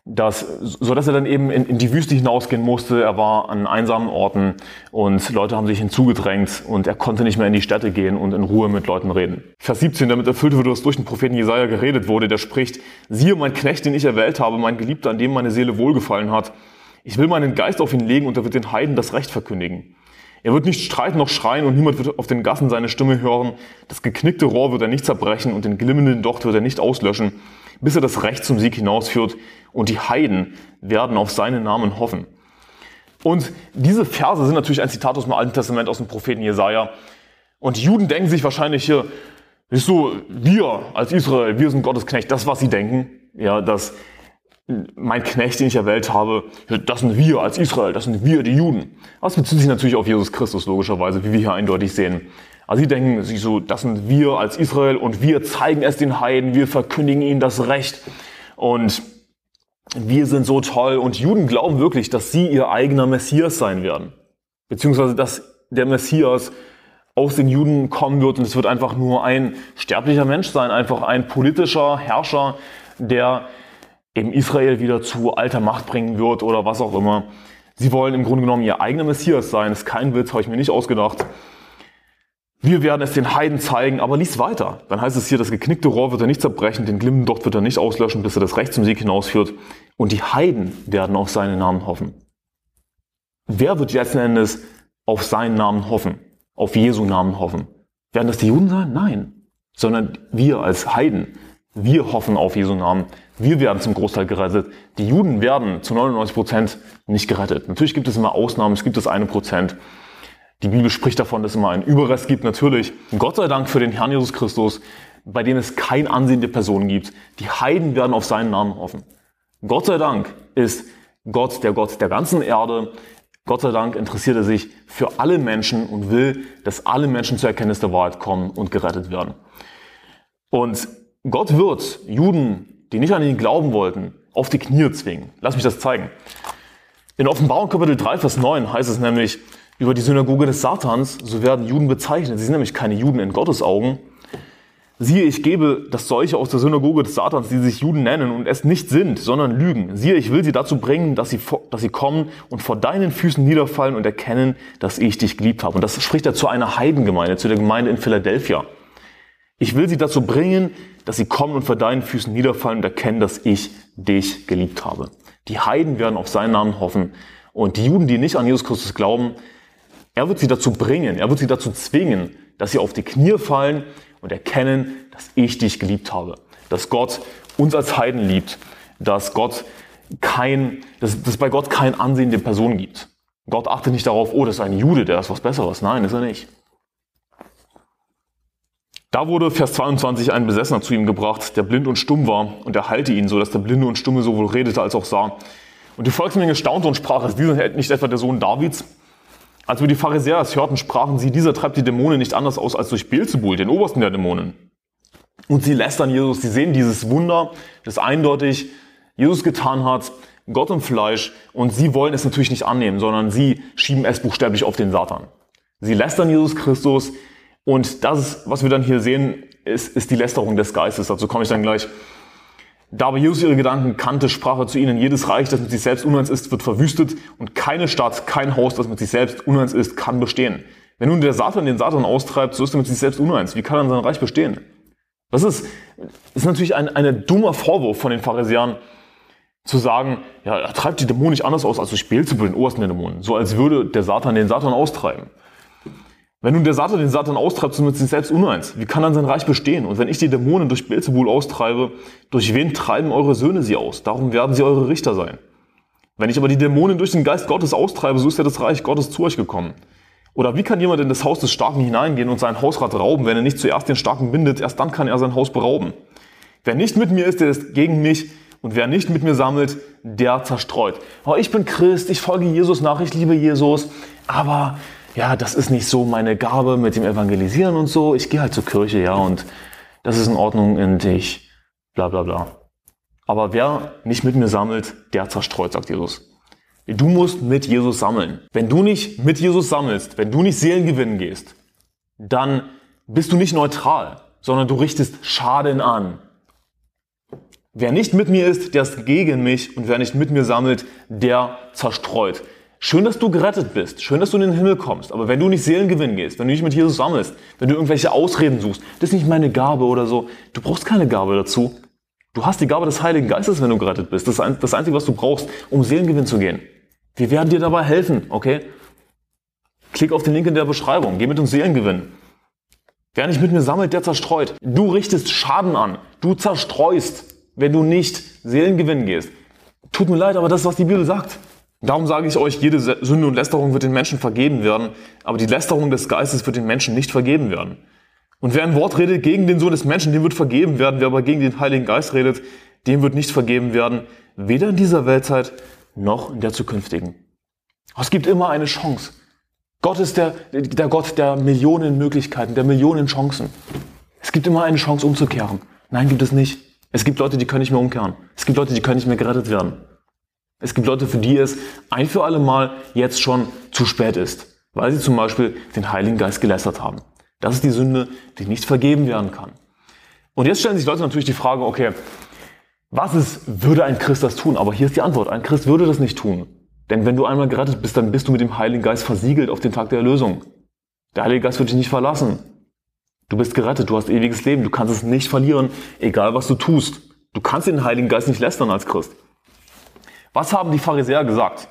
dass, so dass er dann eben in, in, die Wüste hinausgehen musste. Er war an einsamen Orten und Leute haben sich hinzugedrängt und er konnte nicht mehr in die Städte gehen und in Ruhe mit Leuten reden. Vers 17, damit erfüllt wurde, was durch den Propheten Jesaja geredet wurde, der spricht, siehe mein Knecht, den ich erwählt habe, mein Geliebter, an dem meine Seele wohlgefallen hat. Ich will meinen Geist auf ihn legen und er wird den Heiden das Recht verkündigen. Er wird nicht streiten noch schreien und niemand wird auf den Gassen seine Stimme hören. Das geknickte Rohr wird er nicht zerbrechen und den glimmenden Docht wird er nicht auslöschen bis er das Recht zum Sieg hinausführt und die Heiden werden auf seinen Namen hoffen. Und diese Verse sind natürlich ein Zitat aus dem Alten Testament, aus dem Propheten Jesaja. Und die Juden denken sich wahrscheinlich hier, ist so, wir als Israel, wir sind Gottes Knecht, das, was sie denken, ja, dass mein Knecht, den ich erwählt habe, das sind wir als Israel, das sind wir, die Juden. Das bezieht sich natürlich auf Jesus Christus, logischerweise, wie wir hier eindeutig sehen. Also sie denken sich so, das sind wir als Israel und wir zeigen es den Heiden, wir verkündigen ihnen das Recht und wir sind so toll und Juden glauben wirklich, dass sie ihr eigener Messias sein werden. Beziehungsweise, dass der Messias aus den Juden kommen wird und es wird einfach nur ein sterblicher Mensch sein, einfach ein politischer Herrscher, der eben Israel wieder zu alter Macht bringen wird oder was auch immer. Sie wollen im Grunde genommen ihr eigener Messias sein. Das ist kein Witz, habe ich mir nicht ausgedacht. Wir werden es den Heiden zeigen, aber lies weiter. Dann heißt es hier, das geknickte Rohr wird er nicht zerbrechen, den glimmenden Docht wird er nicht auslöschen, bis er das Recht zum Sieg hinausführt. Und die Heiden werden auf seinen Namen hoffen. Wer wird letzten Endes auf seinen Namen hoffen? Auf Jesu Namen hoffen? Werden das die Juden sein? Nein. Sondern wir als Heiden. Wir hoffen auf Jesu Namen. Wir werden zum Großteil gerettet. Die Juden werden zu 99 Prozent nicht gerettet. Natürlich gibt es immer Ausnahmen. Es gibt das eine Prozent. Die Bibel spricht davon, dass es immer einen Überrest gibt. Natürlich, Gott sei Dank für den Herrn Jesus Christus, bei dem es kein Ansehen der Person gibt. Die Heiden werden auf seinen Namen hoffen. Gott sei Dank ist Gott der Gott der ganzen Erde. Gott sei Dank interessiert er sich für alle Menschen und will, dass alle Menschen zur Erkenntnis der Wahrheit kommen und gerettet werden. Und Gott wird Juden, die nicht an ihn glauben wollten, auf die Knie zwingen. Lass mich das zeigen. In Offenbarung Kapitel 3, Vers 9 heißt es nämlich, über die Synagoge des Satans, so werden Juden bezeichnet. Sie sind nämlich keine Juden in Gottes Augen. Siehe, ich gebe das solche aus der Synagoge des Satans, die sich Juden nennen und es nicht sind, sondern lügen. Siehe, ich will sie dazu bringen, dass sie, dass sie kommen und vor deinen Füßen niederfallen und erkennen, dass ich dich geliebt habe. Und das spricht er zu einer Heidengemeinde, zu der Gemeinde in Philadelphia. Ich will sie dazu bringen, dass sie kommen und vor deinen Füßen niederfallen und erkennen, dass ich dich geliebt habe. Die Heiden werden auf seinen Namen hoffen. Und die Juden, die nicht an Jesus Christus glauben, er wird sie dazu bringen, er wird sie dazu zwingen, dass sie auf die Knie fallen und erkennen, dass ich dich geliebt habe. Dass Gott uns als Heiden liebt. Dass Gott kein, dass, dass es bei Gott kein Ansehen der Person gibt. Gott achtet nicht darauf, oh, das ist ein Jude, der ist was Besseres. Nein, ist er nicht. Da wurde Vers 22 ein Besessener zu ihm gebracht, der blind und stumm war, und er heilte ihn, so dass der Blinde und Stumme sowohl redete als auch sah. Und die Volksmenge staunte und sprach, ist dieser nicht etwa der Sohn Davids? Als wir die Pharisäer es hörten, sprachen sie, dieser treibt die Dämonen nicht anders aus als durch Beelzebul, den obersten der Dämonen. Und sie lästern Jesus, sie sehen dieses Wunder, das eindeutig Jesus getan hat, Gott im Fleisch, und sie wollen es natürlich nicht annehmen, sondern sie schieben es buchstäblich auf den Satan. Sie lästern Jesus Christus, und das, was wir dann hier sehen, ist, ist die Lästerung des Geistes. Dazu komme ich dann gleich. Da aber Jesus ihre Gedanken kannte, sprach er zu ihnen, jedes Reich, das mit sich selbst uneins ist, wird verwüstet und keine Stadt, kein Haus, das mit sich selbst uneins ist, kann bestehen. Wenn nun der Satan den Satan austreibt, so ist er mit sich selbst uneins. Wie kann er sein Reich bestehen? Das ist, ist natürlich ein, ein dummer Vorwurf von den Pharisäern, zu sagen, ja, er treibt die Dämonen nicht anders aus als durch Beelzebul, den obersten der Dämonen. So als würde der Satan den Satan austreiben. Wenn nun der Satan den Satan austreibt, so mit sich selbst uneins, wie kann dann sein Reich bestehen? Und wenn ich die Dämonen durch Beelzebul austreibe, durch wen treiben eure Söhne sie aus? Darum werden sie eure Richter sein. Wenn ich aber die Dämonen durch den Geist Gottes austreibe, so ist ja das Reich Gottes zu euch gekommen. Oder wie kann jemand in das Haus des Starken hineingehen und sein Hausrat rauben, wenn er nicht zuerst den Starken bindet, erst dann kann er sein Haus berauben. Wer nicht mit mir ist, der ist gegen mich und wer nicht mit mir sammelt, der zerstreut. Oh, ich bin Christ, ich folge Jesus nach, ich liebe Jesus, aber ja, das ist nicht so meine Gabe mit dem Evangelisieren und so. Ich gehe halt zur Kirche, ja, und das ist in Ordnung und ich bla bla bla. Aber wer nicht mit mir sammelt, der zerstreut, sagt Jesus. Du musst mit Jesus sammeln. Wenn du nicht mit Jesus sammelst, wenn du nicht Seelen gewinnen gehst, dann bist du nicht neutral, sondern du richtest Schaden an. Wer nicht mit mir ist, der ist gegen mich und wer nicht mit mir sammelt, der zerstreut. Schön, dass du gerettet bist. Schön, dass du in den Himmel kommst. Aber wenn du nicht Seelen gewinnen gehst, wenn du nicht mit Jesus sammelst, wenn du irgendwelche Ausreden suchst, das ist nicht meine Gabe oder so. Du brauchst keine Gabe dazu. Du hast die Gabe des Heiligen Geistes, wenn du gerettet bist. Das ist das Einzige, was du brauchst, um Seelengewinn zu gehen. Wir werden dir dabei helfen, okay? Klick auf den Link in der Beschreibung. Geh mit uns Seelen gewinnen. Wer nicht mit mir sammelt, der zerstreut. Du richtest Schaden an. Du zerstreust, wenn du nicht Seelen gewinnen gehst. Tut mir leid, aber das ist, was die Bibel sagt. Darum sage ich euch, jede Sünde und Lästerung wird den Menschen vergeben werden, aber die Lästerung des Geistes wird den Menschen nicht vergeben werden. Und wer ein Wort redet gegen den Sohn des Menschen, dem wird vergeben werden. Wer aber gegen den Heiligen Geist redet, dem wird nicht vergeben werden. Weder in dieser Weltzeit noch in der zukünftigen. Es gibt immer eine Chance. Gott ist der, der Gott der Millionen Möglichkeiten, der Millionen Chancen. Es gibt immer eine Chance umzukehren. Nein, gibt es nicht. Es gibt Leute, die können nicht mehr umkehren. Es gibt Leute, die können nicht mehr gerettet werden. Es gibt Leute, für die es ein für alle Mal jetzt schon zu spät ist, weil sie zum Beispiel den Heiligen Geist gelästert haben. Das ist die Sünde, die nicht vergeben werden kann. Und jetzt stellen sich Leute natürlich die Frage, okay, was ist, würde ein Christ das tun? Aber hier ist die Antwort. Ein Christ würde das nicht tun. Denn wenn du einmal gerettet bist, dann bist du mit dem Heiligen Geist versiegelt auf den Tag der Erlösung. Der Heilige Geist wird dich nicht verlassen. Du bist gerettet, du hast ewiges Leben, du kannst es nicht verlieren, egal was du tust. Du kannst den Heiligen Geist nicht lästern als Christ. Was haben die Pharisäer gesagt?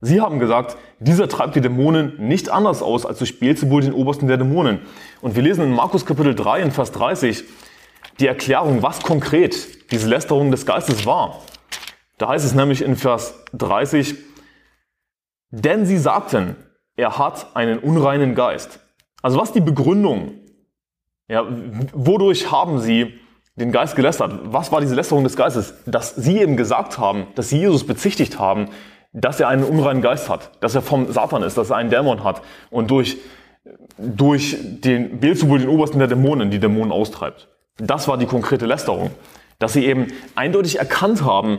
Sie haben gesagt, dieser treibt die Dämonen nicht anders aus als durch Beelzebul, den Obersten der Dämonen. Und wir lesen in Markus Kapitel 3 in Vers 30, die Erklärung, was konkret diese Lästerung des Geistes war. Da heißt es nämlich in Vers 30, denn sie sagten, er hat einen unreinen Geist. Also was die Begründung? Ja, wodurch haben sie den Geist gelästert? Was war diese Lästerung des Geistes? Dass sie eben gesagt haben, dass sie Jesus bezichtigt haben, dass er einen unreinen Geist hat, dass er vom Satan ist, dass er einen Dämon hat und durch, durch den Beelzebul, den Obersten der Dämonen, die Dämonen austreibt. Das war die konkrete Lästerung. Dass sie eben eindeutig erkannt haben,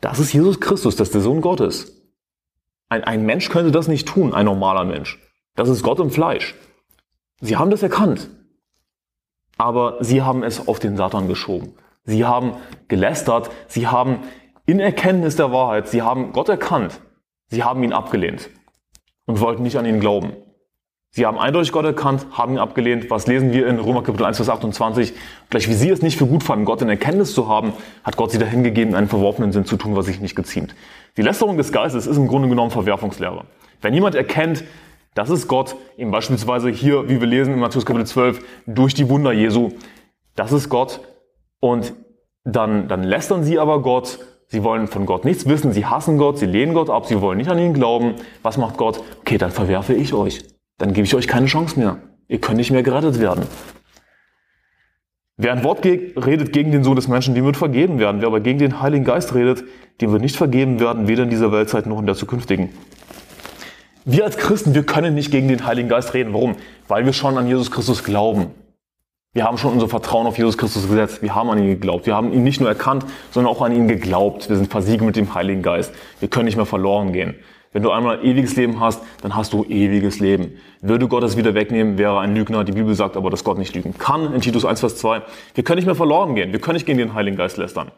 das ist Jesus Christus, das ist der Sohn Gottes. Ein, ein Mensch könnte das nicht tun, ein normaler Mensch. Das ist Gott im Fleisch. Sie haben das erkannt. Aber sie haben es auf den Satan geschoben. Sie haben gelästert. Sie haben in Erkenntnis der Wahrheit, sie haben Gott erkannt. Sie haben ihn abgelehnt und wollten nicht an ihn glauben. Sie haben eindeutig Gott erkannt, haben ihn abgelehnt. Was lesen wir in Römer Kapitel 1, Vers 28? Gleich wie sie es nicht für gut fanden, Gott in Erkenntnis zu haben, hat Gott sie dahin gegeben, einen verworfenen Sinn zu tun, was sich nicht geziemt. Die Lästerung des Geistes ist im Grunde genommen Verwerfungslehre. Wenn jemand erkennt, das ist Gott, eben beispielsweise hier, wie wir lesen in Matthäus Kapitel 12, durch die Wunder Jesu, das ist Gott. Und dann, dann lästern sie aber Gott, sie wollen von Gott nichts wissen, sie hassen Gott, sie lehnen Gott ab, sie wollen nicht an ihn glauben. Was macht Gott? Okay, dann verwerfe ich euch dann gebe ich euch keine Chance mehr. Ihr könnt nicht mehr gerettet werden. Wer ein Wort redet gegen den Sohn des Menschen, dem wird vergeben werden. Wer aber gegen den Heiligen Geist redet, dem wird nicht vergeben werden, weder in dieser Weltzeit noch in der zukünftigen. Wir als Christen, wir können nicht gegen den Heiligen Geist reden. Warum? Weil wir schon an Jesus Christus glauben. Wir haben schon unser Vertrauen auf Jesus Christus gesetzt. Wir haben an ihn geglaubt. Wir haben ihn nicht nur erkannt, sondern auch an ihn geglaubt. Wir sind versiegelt mit dem Heiligen Geist. Wir können nicht mehr verloren gehen. Wenn du einmal ewiges Leben hast, dann hast du ewiges Leben. Würde Gott es wieder wegnehmen, wäre ein Lügner. Die Bibel sagt aber, dass Gott nicht lügen kann. In Titus 1, Vers 2. Wir können nicht mehr verloren gehen. Wir können nicht gegen den Heiligen Geist lästern.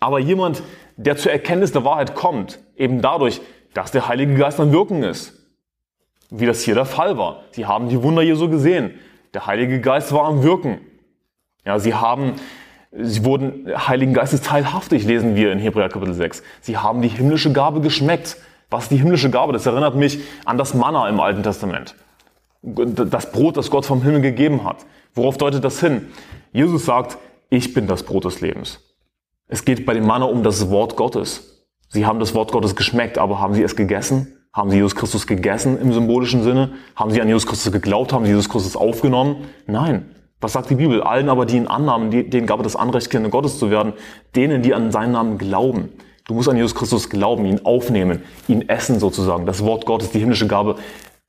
Aber jemand, der zur Erkenntnis der Wahrheit kommt, eben dadurch, dass der Heilige Geist am Wirken ist, wie das hier der Fall war. Sie haben die Wunder Jesu gesehen. Der Heilige Geist war am Wirken. Ja, sie haben, sie wurden Heiligen Geistes teilhaftig, lesen wir in Hebräer Kapitel 6. Sie haben die himmlische Gabe geschmeckt. Was ist die himmlische Gabe? Das erinnert mich an das Manna im Alten Testament. Das Brot, das Gott vom Himmel gegeben hat. Worauf deutet das hin? Jesus sagt, ich bin das Brot des Lebens. Es geht bei dem Manna um das Wort Gottes. Sie haben das Wort Gottes geschmeckt, aber haben sie es gegessen? Haben sie Jesus Christus gegessen im symbolischen Sinne? Haben sie an Jesus Christus geglaubt? Haben sie Jesus Christus aufgenommen? Nein. Was sagt die Bibel? Allen aber, die ihn annahmen, denen gab er das Anrecht, Kinder Gottes zu werden, denen, die an seinen Namen glauben. Du musst an Jesus Christus glauben, ihn aufnehmen, ihn essen sozusagen. Das Wort Gottes, die himmlische Gabe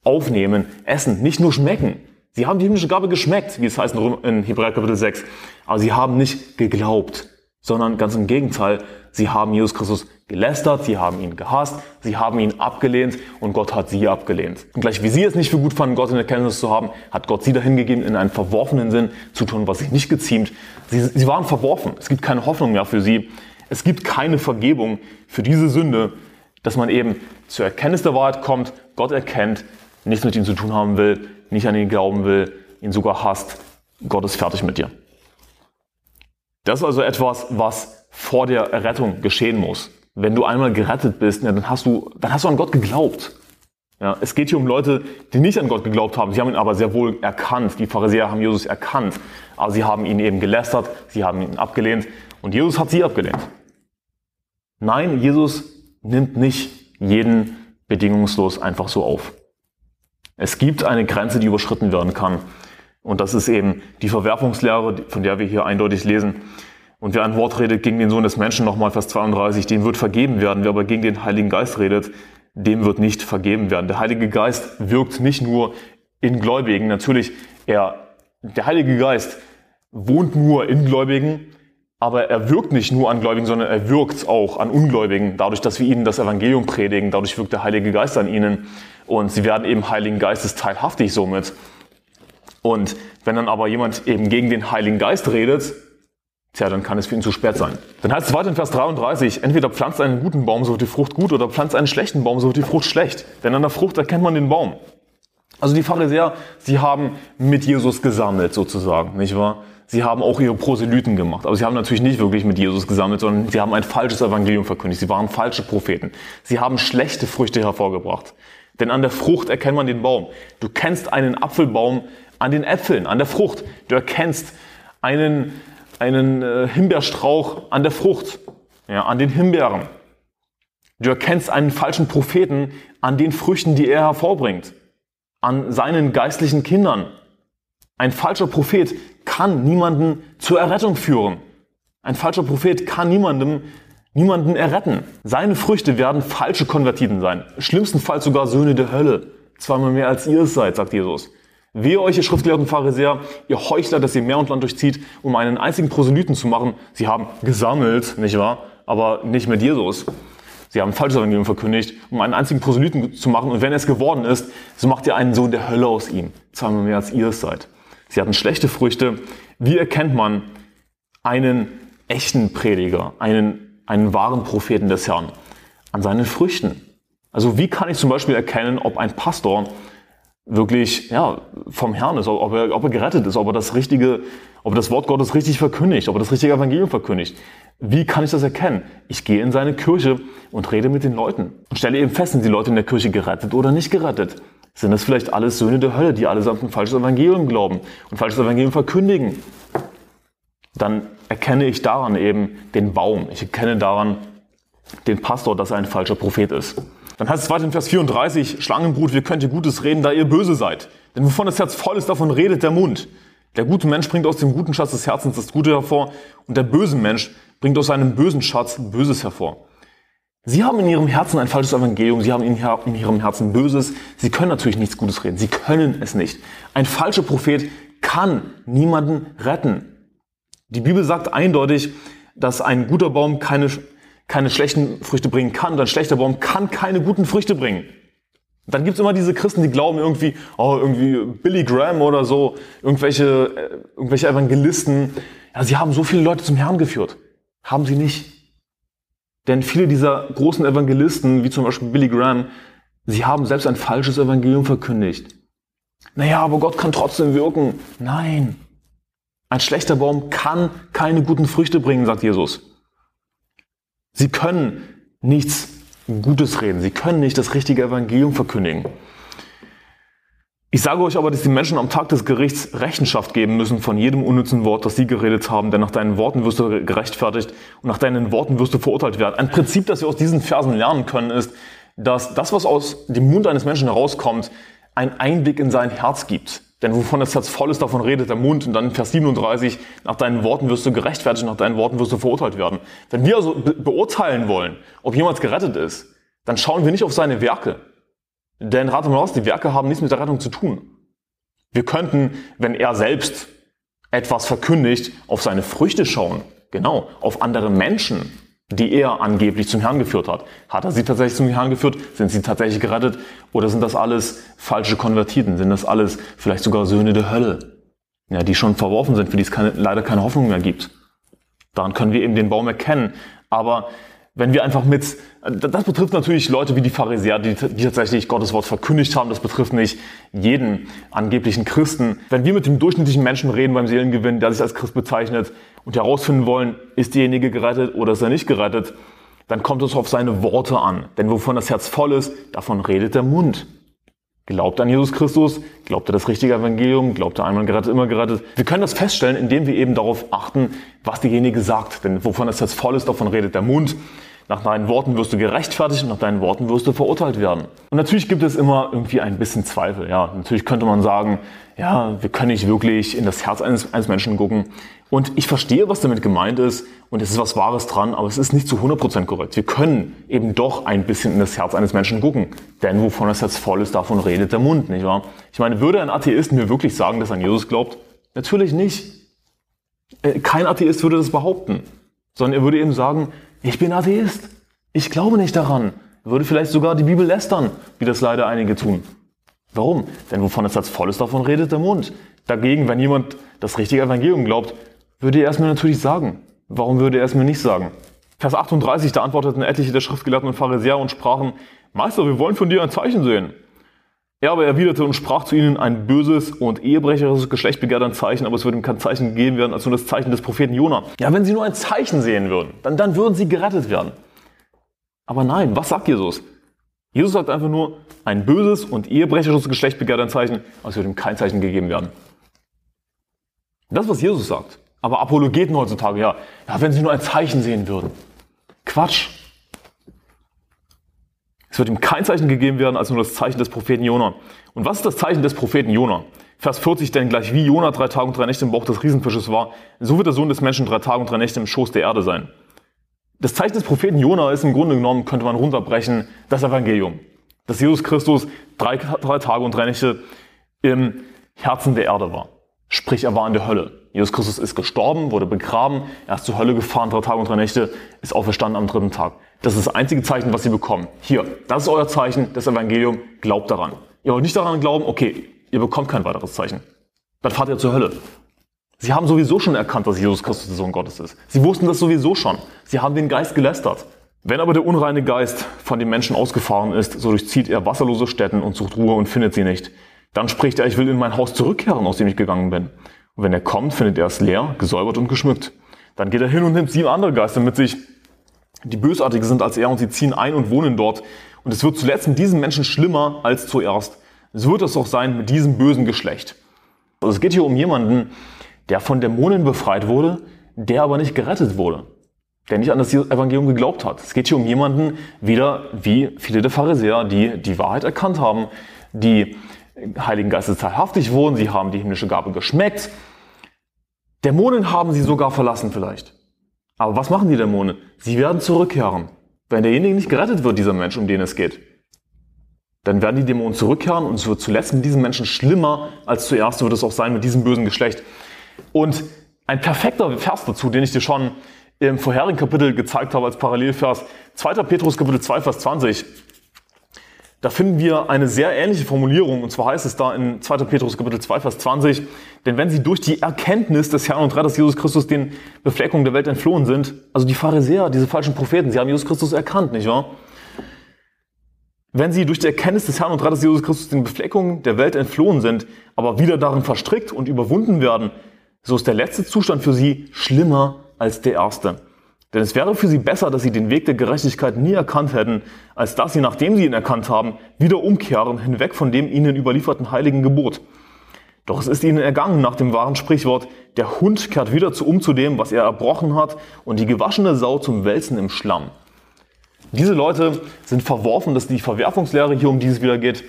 aufnehmen, essen, nicht nur schmecken. Sie haben die himmlische Gabe geschmeckt, wie es heißt in Hebräer Kapitel 6. Aber sie haben nicht geglaubt, sondern ganz im Gegenteil, sie haben Jesus Christus gelästert, sie haben ihn gehasst, sie haben ihn abgelehnt und Gott hat sie abgelehnt. Und gleich wie sie es nicht für gut fanden, Gott in der Kenntnis zu haben, hat Gott sie dahin gegeben, in einen verworfenen Sinn zu tun, was sich nicht geziemt. Sie, sie waren verworfen. Es gibt keine Hoffnung mehr für sie. Es gibt keine Vergebung für diese Sünde, dass man eben zur Erkenntnis der Wahrheit kommt, Gott erkennt, nichts mit ihm zu tun haben will, nicht an ihn glauben will, ihn sogar hasst. Gott ist fertig mit dir. Das ist also etwas, was vor der Errettung geschehen muss wenn du einmal gerettet bist, ja, dann hast du, dann hast du an Gott geglaubt. Ja, es geht hier um Leute, die nicht an Gott geglaubt haben. Sie haben ihn aber sehr wohl erkannt. Die Pharisäer haben Jesus erkannt. Aber sie haben ihn eben gelästert, sie haben ihn abgelehnt und Jesus hat sie abgelehnt. Nein, Jesus nimmt nicht jeden bedingungslos einfach so auf. Es gibt eine Grenze, die überschritten werden kann. Und das ist eben die Verwerfungslehre, von der wir hier eindeutig lesen. Und wer ein Wort redet gegen den Sohn des Menschen, nochmal Vers 32, dem wird vergeben werden. Wer aber gegen den Heiligen Geist redet, dem wird nicht vergeben werden. Der Heilige Geist wirkt nicht nur in Gläubigen. Natürlich, er, der Heilige Geist wohnt nur in Gläubigen, aber er wirkt nicht nur an Gläubigen, sondern er wirkt auch an Ungläubigen. Dadurch, dass wir ihnen das Evangelium predigen, dadurch wirkt der Heilige Geist an ihnen. Und sie werden eben Heiligen Geistes teilhaftig somit. Und wenn dann aber jemand eben gegen den Heiligen Geist redet, Tja, dann kann es für ihn zu spät sein. Dann heißt es weiter in Vers 33, entweder pflanzt einen guten Baum, so wird die Frucht gut, oder pflanzt einen schlechten Baum, so wird die Frucht schlecht. Denn an der Frucht erkennt man den Baum. Also die Pharisäer, sie haben mit Jesus gesammelt sozusagen, nicht wahr? Sie haben auch ihre Proselyten gemacht. Aber sie haben natürlich nicht wirklich mit Jesus gesammelt, sondern sie haben ein falsches Evangelium verkündigt. Sie waren falsche Propheten. Sie haben schlechte Früchte hervorgebracht. Denn an der Frucht erkennt man den Baum. Du kennst einen Apfelbaum an den Äpfeln, an der Frucht. Du erkennst einen einen äh, Himbeerstrauch an der Frucht, ja, an den Himbeeren. Du erkennst einen falschen Propheten an den Früchten, die er hervorbringt, an seinen geistlichen Kindern. Ein falscher Prophet kann niemanden zur Errettung führen. Ein falscher Prophet kann niemandem, niemanden erretten. Seine Früchte werden falsche Konvertiten sein. Schlimmstenfalls sogar Söhne der Hölle. Zweimal mehr als ihr es seid, sagt Jesus. Wehe euch, ihr Schriftgelehrten Pharisäer, ihr Heuchler, dass ihr Meer und Land durchzieht, um einen einzigen Proselyten zu machen. Sie haben gesammelt, nicht wahr? Aber nicht mit Jesus. Sie haben falsches Evangelium verkündigt, um einen einzigen Proselyten zu machen. Und wenn er es geworden ist, so macht ihr einen Sohn der Hölle aus ihm. Zweimal mehr als ihr es seid. Sie hatten schlechte Früchte. Wie erkennt man einen echten Prediger, einen, einen wahren Propheten des Herrn? An seinen Früchten. Also wie kann ich zum Beispiel erkennen, ob ein Pastor wirklich ja, vom Herrn ist, ob er, ob er gerettet ist, ob er das richtige, ob er das Wort Gottes richtig verkündigt, ob er das richtige Evangelium verkündigt. Wie kann ich das erkennen? Ich gehe in seine Kirche und rede mit den Leuten und stelle eben fest, sind die Leute in der Kirche gerettet oder nicht gerettet? Sind das vielleicht alles Söhne der Hölle, die allesamt ein falsches Evangelium glauben und falsches Evangelium verkündigen? Dann erkenne ich daran eben den Baum. Ich erkenne daran den Pastor, dass er ein falscher Prophet ist. Dann heißt es weiter in Vers 34, Schlangenbrut, wie könnt ihr Gutes reden, da ihr böse seid? Denn wovon das Herz voll ist, davon redet der Mund. Der gute Mensch bringt aus dem guten Schatz des Herzens das Gute hervor und der böse Mensch bringt aus seinem bösen Schatz Böses hervor. Sie haben in ihrem Herzen ein falsches Evangelium, sie haben in ihrem Herzen Böses. Sie können natürlich nichts Gutes reden, sie können es nicht. Ein falscher Prophet kann niemanden retten. Die Bibel sagt eindeutig, dass ein guter Baum keine keine schlechten Früchte bringen kann, dann schlechter Baum kann keine guten Früchte bringen. Dann gibt's immer diese Christen, die glauben irgendwie, oh, irgendwie Billy Graham oder so, irgendwelche, äh, irgendwelche Evangelisten. Ja, sie haben so viele Leute zum Herrn geführt. Haben sie nicht. Denn viele dieser großen Evangelisten, wie zum Beispiel Billy Graham, Sie haben selbst ein falsches Evangelium verkündigt. Naja, aber Gott kann trotzdem wirken. Nein. Ein schlechter Baum kann keine guten Früchte bringen, sagt Jesus. Sie können nichts Gutes reden. Sie können nicht das richtige Evangelium verkündigen. Ich sage euch aber, dass die Menschen am Tag des Gerichts Rechenschaft geben müssen von jedem unnützen Wort, das sie geredet haben, denn nach deinen Worten wirst du gerechtfertigt und nach deinen Worten wirst du verurteilt werden. Ein Prinzip, das wir aus diesen Versen lernen können, ist, dass das, was aus dem Mund eines Menschen herauskommt, einen Einblick in sein Herz gibt. Denn wovon das Herz voll ist, davon redet der Mund. Und dann in Vers 37, nach deinen Worten wirst du gerechtfertigt, nach deinen Worten wirst du verurteilt werden. Wenn wir also be beurteilen wollen, ob jemand gerettet ist, dann schauen wir nicht auf seine Werke. Denn rate mal aus, die Werke haben nichts mit der Rettung zu tun. Wir könnten, wenn er selbst etwas verkündigt, auf seine Früchte schauen. Genau, auf andere Menschen, die er angeblich zum Herrn geführt hat. Hat er sie tatsächlich zum Herrn geführt? Sind sie tatsächlich gerettet? Oder sind das alles falsche Konvertiten? Sind das alles vielleicht sogar Söhne der Hölle? Ja, die schon verworfen sind, für die es keine, leider keine Hoffnung mehr gibt. Daran können wir eben den Baum erkennen. Aber wenn wir einfach mit, das betrifft natürlich Leute wie die Pharisäer, die, die, tatsächlich Gottes Wort verkündigt haben, das betrifft nicht jeden angeblichen Christen. Wenn wir mit dem durchschnittlichen Menschen reden beim Seelengewinn, der sich als Christ bezeichnet und herausfinden wollen, ist derjenige gerettet oder ist er nicht gerettet, dann kommt es auf seine Worte an. Denn wovon das Herz voll ist, davon redet der Mund. Glaubt an Jesus Christus? Glaubt er das richtige Evangelium? Glaubt er einmal gerettet, immer gerettet? Wir können das feststellen, indem wir eben darauf achten, was derjenige sagt. Denn wovon das Herz voll ist, davon redet der Mund. Nach deinen Worten wirst du gerechtfertigt und nach deinen Worten wirst du verurteilt werden. Und natürlich gibt es immer irgendwie ein bisschen Zweifel. Ja, natürlich könnte man sagen, ja, wir können nicht wirklich in das Herz eines, eines Menschen gucken. Und ich verstehe, was damit gemeint ist und es ist was Wahres dran, aber es ist nicht zu 100% korrekt. Wir können eben doch ein bisschen in das Herz eines Menschen gucken. Denn wovon das Herz voll ist, davon redet der Mund, nicht wahr? Ich meine, würde ein Atheist mir wirklich sagen, dass er an Jesus glaubt? Natürlich nicht. Äh, kein Atheist würde das behaupten. Sondern er würde eben sagen, ich bin Atheist. Ich glaube nicht daran. Würde vielleicht sogar die Bibel lästern, wie das leider einige tun. Warum? Denn wovon das Herz voll ist, davon redet der Mund. Dagegen, wenn jemand das richtige Evangelium glaubt, würde er es mir natürlich sagen. Warum würde er es mir nicht sagen? Vers 38, da antworteten etliche der Schriftgelehrten und Pharisäer und sprachen, Meister, wir wollen von dir ein Zeichen sehen. Er aber erwiderte und sprach zu ihnen, ein böses und ehebrecherisches Geschlecht begehrt ein Zeichen, aber es würde ihm kein Zeichen gegeben werden, als nur das Zeichen des Propheten Jona. Ja, wenn sie nur ein Zeichen sehen würden, dann, dann würden sie gerettet werden. Aber nein, was sagt Jesus? Jesus sagt einfach nur, ein böses und ehebrecherisches Geschlecht begehrt ein Zeichen, aber es würde ihm kein Zeichen gegeben werden. Das, was Jesus sagt. Aber Apologeten heutzutage, ja, ja, wenn sie nur ein Zeichen sehen würden. Quatsch. Es wird ihm kein Zeichen gegeben werden, als nur das Zeichen des Propheten Jona. Und was ist das Zeichen des Propheten Jona? Vers 40, denn gleich wie Jona drei Tage und drei Nächte im Bauch des Riesenfisches war, so wird der Sohn des Menschen drei Tage und drei Nächte im Schoß der Erde sein. Das Zeichen des Propheten Jona ist im Grunde genommen, könnte man runterbrechen, das Evangelium. Dass Jesus Christus drei, drei Tage und drei Nächte im Herzen der Erde war. Sprich, er war in der Hölle. Jesus Christus ist gestorben, wurde begraben, er ist zur Hölle gefahren, drei Tage und drei Nächte, ist auferstanden am dritten Tag. Das ist das einzige Zeichen, was sie bekommen. Hier, das ist euer Zeichen, das Evangelium, glaubt daran. Ihr wollt nicht daran glauben, okay, ihr bekommt kein weiteres Zeichen. Dann fahrt ihr zur Hölle. Sie haben sowieso schon erkannt, dass Jesus Christus der Sohn Gottes ist. Sie wussten das sowieso schon. Sie haben den Geist gelästert. Wenn aber der unreine Geist von den Menschen ausgefahren ist, so durchzieht er wasserlose Städten und sucht Ruhe und findet sie nicht. Dann spricht er, ich will in mein Haus zurückkehren, aus dem ich gegangen bin. Und wenn er kommt, findet er es leer, gesäubert und geschmückt. Dann geht er hin und nimmt sieben andere Geister mit sich, die bösartiger sind als er und sie ziehen ein und wohnen dort. Und es wird zuletzt mit diesen Menschen schlimmer als zuerst. So wird es auch sein mit diesem bösen Geschlecht. Also es geht hier um jemanden, der von Dämonen befreit wurde, der aber nicht gerettet wurde. Der nicht an das Evangelium geglaubt hat. Es geht hier um jemanden, wieder wie viele der Pharisäer, die die Wahrheit erkannt haben, die Heiligen Geistes teilhaftig wurden, sie haben die himmlische Gabe geschmeckt. Dämonen haben sie sogar verlassen vielleicht. Aber was machen die Dämonen? Sie werden zurückkehren. Wenn derjenige nicht gerettet wird, dieser Mensch, um den es geht, dann werden die Dämonen zurückkehren und es wird zuletzt mit diesem Menschen schlimmer als zuerst wird es auch sein mit diesem bösen Geschlecht. Und ein perfekter Vers dazu, den ich dir schon im vorherigen Kapitel gezeigt habe als Parallelvers, 2. Petrus Kapitel 2, Vers 20. Da finden wir eine sehr ähnliche Formulierung, und zwar heißt es da in 2. Petrus Kapitel 2, Vers 20, denn wenn sie durch die Erkenntnis des Herrn und Retters Jesus Christus den Befleckungen der Welt entflohen sind, also die Pharisäer, diese falschen Propheten, sie haben Jesus Christus erkannt, nicht wahr? wenn sie durch die Erkenntnis des Herrn und Retters Jesus Christus den Befleckungen der Welt entflohen sind, aber wieder darin verstrickt und überwunden werden, so ist der letzte Zustand für sie schlimmer als der erste. Denn es wäre für sie besser, dass sie den Weg der Gerechtigkeit nie erkannt hätten, als dass sie, nachdem sie ihn erkannt haben, wieder umkehren, hinweg von dem ihnen überlieferten heiligen Gebot. Doch es ist ihnen ergangen nach dem wahren Sprichwort, der Hund kehrt wieder zu um zu dem, was er erbrochen hat, und die gewaschene Sau zum Wälzen im Schlamm. Diese Leute sind verworfen, das ist die Verwerfungslehre hier, um die es wieder geht.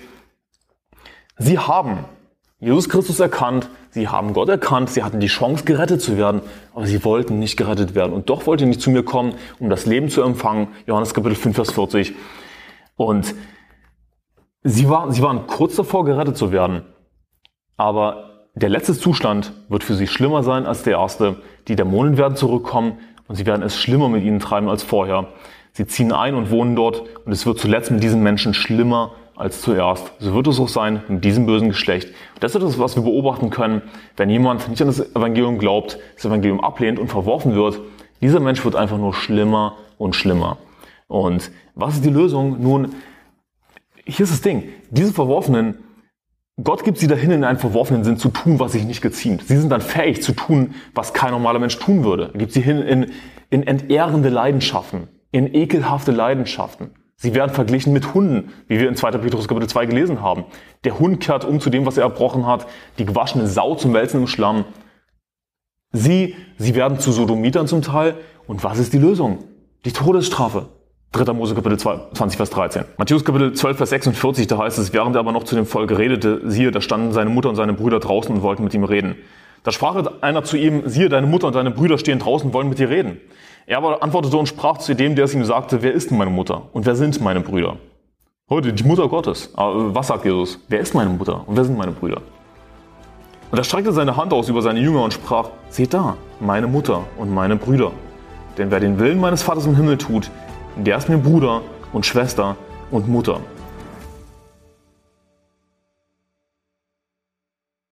Sie haben Jesus Christus erkannt, sie haben Gott erkannt, sie hatten die Chance, gerettet zu werden, aber sie wollten nicht gerettet werden. Und doch wollt ihr nicht zu mir kommen, um das Leben zu empfangen. Johannes Kapitel 5, Vers 40. Und sie, war, sie waren kurz davor, gerettet zu werden. Aber der letzte Zustand wird für sie schlimmer sein als der erste. Die Dämonen werden zurückkommen und sie werden es schlimmer mit ihnen treiben als vorher. Sie ziehen ein und wohnen dort und es wird zuletzt mit diesen Menschen schlimmer als zuerst. So wird es auch sein mit diesem bösen Geschlecht. Das ist das, was wir beobachten können, wenn jemand nicht an das Evangelium glaubt, das Evangelium ablehnt und verworfen wird. Dieser Mensch wird einfach nur schlimmer und schlimmer. Und was ist die Lösung? Nun, hier ist das Ding. Diese Verworfenen, Gott gibt sie dahin, in einen verworfenen Sinn zu tun, was sich nicht geziemt. Sie sind dann fähig zu tun, was kein normaler Mensch tun würde. Er gibt sie hin in, in entehrende Leidenschaften in ekelhafte Leidenschaften. Sie werden verglichen mit Hunden, wie wir in 2. Petrus Kapitel 2 gelesen haben. Der Hund kehrt um zu dem, was er erbrochen hat, die gewaschene Sau zum Wälzen im Schlamm. Sie, sie werden zu Sodomitern zum Teil. Und was ist die Lösung? Die Todesstrafe. 3. Mose Kapitel 20, Vers 13. Matthäus Kapitel 12, Vers 46, da heißt es, während er aber noch zu dem Volk redete, siehe, da standen seine Mutter und seine Brüder draußen und wollten mit ihm reden. Da sprach einer zu ihm, siehe, deine Mutter und deine Brüder stehen draußen und wollen mit dir reden. Er aber antwortete und sprach zu dem, der es ihm sagte, wer ist denn meine Mutter und wer sind meine Brüder? Heute die Mutter Gottes. Aber was sagt Jesus? Wer ist meine Mutter und wer sind meine Brüder? Und er streckte seine Hand aus über seine Jünger und sprach, seht da, meine Mutter und meine Brüder. Denn wer den Willen meines Vaters im Himmel tut, der ist mir Bruder und Schwester und Mutter.